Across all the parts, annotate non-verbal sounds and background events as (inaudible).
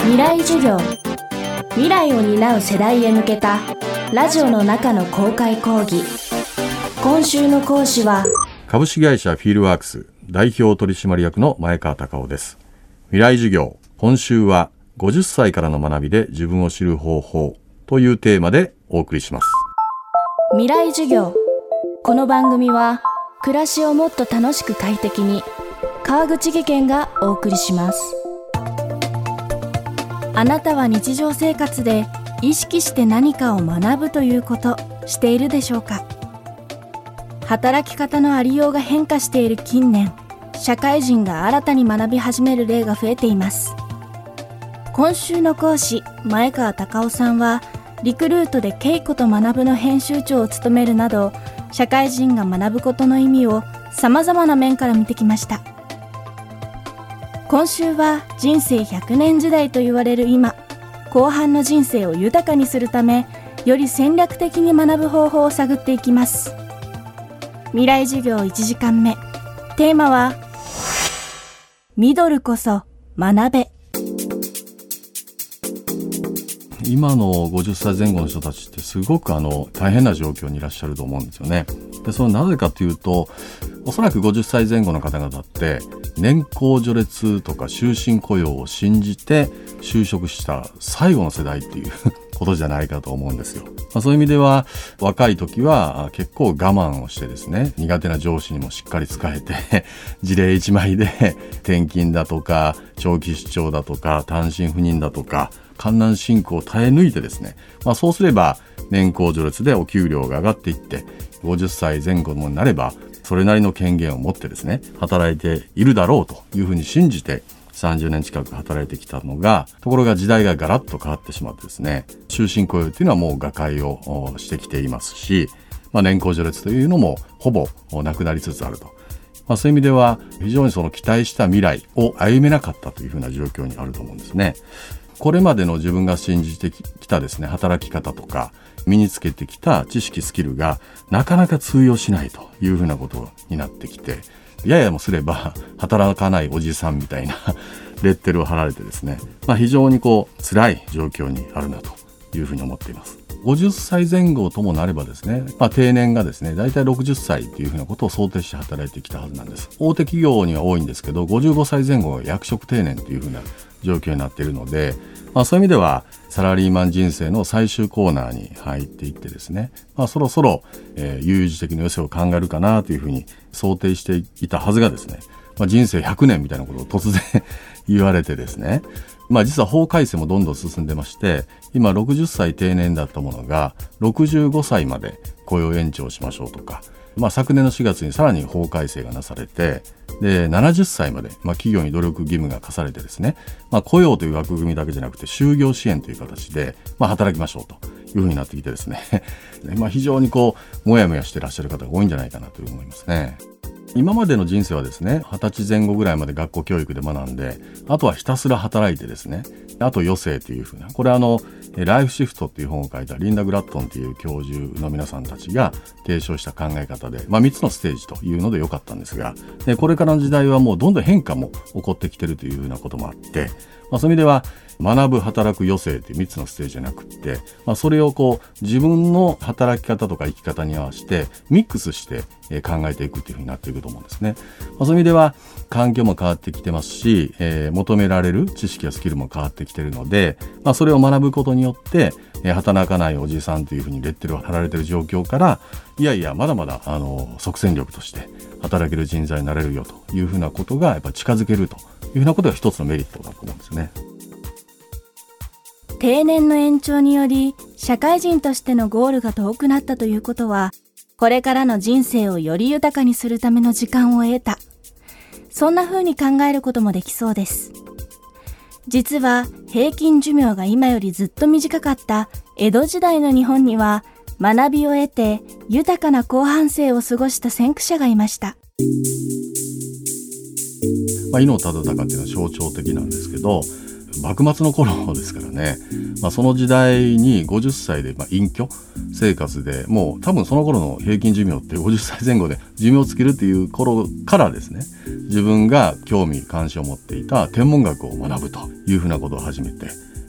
未来授業。未来を担う世代へ向けたラジオの中の公開講義。今週の講師は株式会社フィールワークス代表取締役の前川隆夫です。未来授業今週は50歳からの学びで自分を知る方法というテーマでお送りします。未来授業。この番組は暮らしをもっと楽しく快適に川口義賢がお送りしますあなたは日常生活で意識して何かを学ぶということしているでしょうか？働き方のありようが変化している近年社会人が新たに学び始める例が増えています。今週の講師前川隆夫さんはリクルートで稽古と学ぶの編集長を務めるなど社会人が学ぶことの意味をさまざまな面から見てきました。今週は人生100年時代と言われる今後半の人生を豊かにするためより戦略的に学ぶ方法を探っていきます。未来授業1時間目。テーマはミドルこそ学べ。今の50歳前後の人たちってすごくあの大変な状況にいらっしゃると思うんですよね。でそのなぜかというとおそらく50歳前後の方々って年功序列とか終身雇用を信じて就職した最後の世代っていう (laughs) ことじゃないかと思うんですよ。まあ、そういう意味では若い時は結構我慢をしてですね苦手な上司にもしっかり仕えて (laughs) 事例1枚で転勤だとか長期出張だとか単身赴任だとか観難進行を耐え抜いてですね、まあ、そうすれば年功序列でお給料が上がっていって50歳前後になればそれなりの権限を持ってですね働いているだろうというふうに信じて30年近く働いてきたのがところが時代がガラッと変わってしまってですね終身雇用というのはもう瓦解をしてきていますし、まあ、年功序列というのもほぼなくなりつつあると。まあ、そういう意味では非常にその期待した未来を歩めなかったというふうな状況にあると思うんですね。これまでの自分が信じてきたですね働き方とか身につけてきた知識スキルがなかなか通用しないというふうなことになってきてややもすれば働かないおじさんみたいなレッテルを貼られてですね、まあ、非常にこう辛い状況にあるなというふうに思っています。50歳前後ともなればですね、まあ、定年がですね大体60歳というふうなことを想定して働いてきたはずなんです。大手企業には多いんですけど55歳前後が役職定年というふうな状況になっているので、まあ、そういう意味ではサラリーマン人生の最終コーナーに入っていってですね、まあ、そろそろ、えー、悠々自適の余生を考えるかなというふうに想定していたはずがですね、まあ、人生100年みたいなことを突然 (laughs) 言われてですね、まあ、実は法改正もどんどん進んでまして今60歳定年だったものが65歳まで雇用延長しましょうとか、まあ、昨年の4月にさらに法改正がなされてで70歳まで、まあ、企業に努力義務が課されてですね、まあ、雇用という枠組みだけじゃなくて就業支援という形で、まあ、働きましょうというふうになってきてですね (laughs) まあ非常にこうもやもやしてらっしゃる方が多いんじゃないかなと思いますね。今までの人生はですね二十歳前後ぐらいまで学校教育で学んであとはひたすら働いてですねあと余生というふうなこれあのライフシフトっていう本を書いたリンダ・グラットンっていう教授の皆さんたちが提唱した考え方で、まあ、3つのステージというのでよかったんですがでこれからの時代はもうどんどん変化も起こってきてるというふうなこともあって、まあ、そういう意味では学ぶ働く余生という3つのステージじゃなくって、まあ、それをこう自分の働き方とか生き方に合わせてミックスして考えていくというふうになっていくと思うんですね。まあ、そういう意味では環境も変わってきてますし、えー、求められる知識やスキルも変わってきてるので、まあ、それを学ぶことによって、え、働かないおじさんというふうにレッテルを貼られてる状況からいやいやまだまだあの即戦力として働ける人材になれるよというふうなことがやっぱ近づけるというふうなことが一つのメリットだと思うんですね。定年の延長により社会人としてのゴールが遠くなったということはこれからの人生をより豊かにするための時間を得たそんな風に考えることもできそうです実は平均寿命が今よりずっと短かった江戸時代の日本には学びを得て豊かな後半生を過ごした先駆者がいました。まあ、伊能忠敬っていうのは象徴的なんですけど幕末の頃ですからね、まあ、その時代に50歳でま隠居生活でもう多分その頃の平均寿命って50歳前後で寿命を尽きるっていう頃からですね自分が興味関心を持っていた天文学を学ぶというふうなことを始めて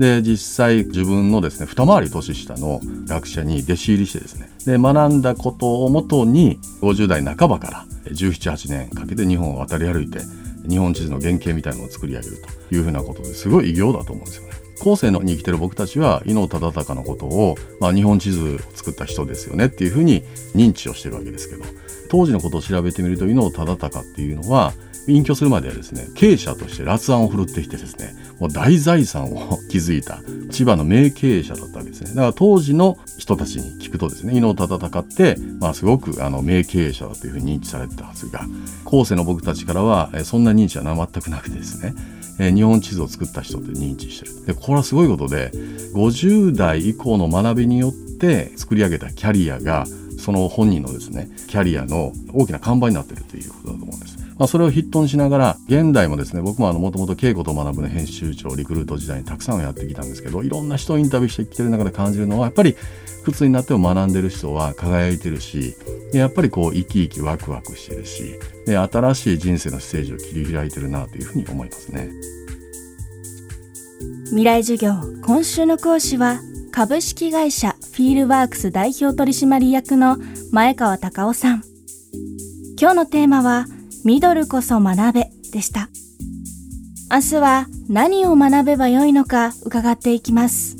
で実際自分のですね二回り年下の学者に弟子入りしてですねで学んだことをもとに50代半ばから1718年かけて日本を渡り歩いて日本地図の原型みたいなのを作り上げるというふうなことですごい偉業だと思うんですよね。後世のに生きてる僕たちは伊能忠敬のことを、まあ、日本地図を作った人ですよねっていうふうに認知をしてるわけですけど当時のことを調べてみると伊能忠敬っていうのは隠居するまではですね経営者として辣腕を振るってきてですねもう大財産を築いた千葉の名経営者だったわけですねだから当時の人たちに聞くとですね伊能忠敬って、まあ、すごくあの名経営者だというふうに認知されてたはずが後世の僕たちからはそんな認知は全くなくてですね日本地図を作った人って認知してるでこれはすごいことで50代以降の学びによって作り上げたキャリアがその本人のですねキャリアの大きな看板になってるということだと思うんです。まあ、それを筆頭にしながら現代もですね僕ももともと稽古と学ぶの編集長リクルート時代にたくさんやってきたんですけどいろんな人をインタビューしてきてる中で感じるのはやっぱり靴になっても学んでる人は輝いてるしやっぱりこう生き生きワクワクしてるしで新しい人生のステージを切り開いてるなというふうに思いますね。未来授業今週の講師は株式会社フィールワークス代表取締役の前川隆夫さん。今日のテーマはミドルこそ学べでした。明日は何を学べばよいのか伺っていきます。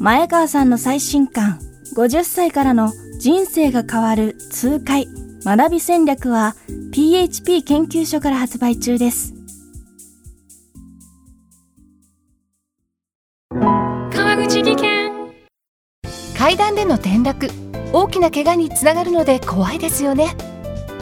前川さんの最新刊50歳からの人生が変わる痛快学び戦略は PHP 研究所から発売中です。川口技研階段での転落大きな怪我につながるので怖いですよね。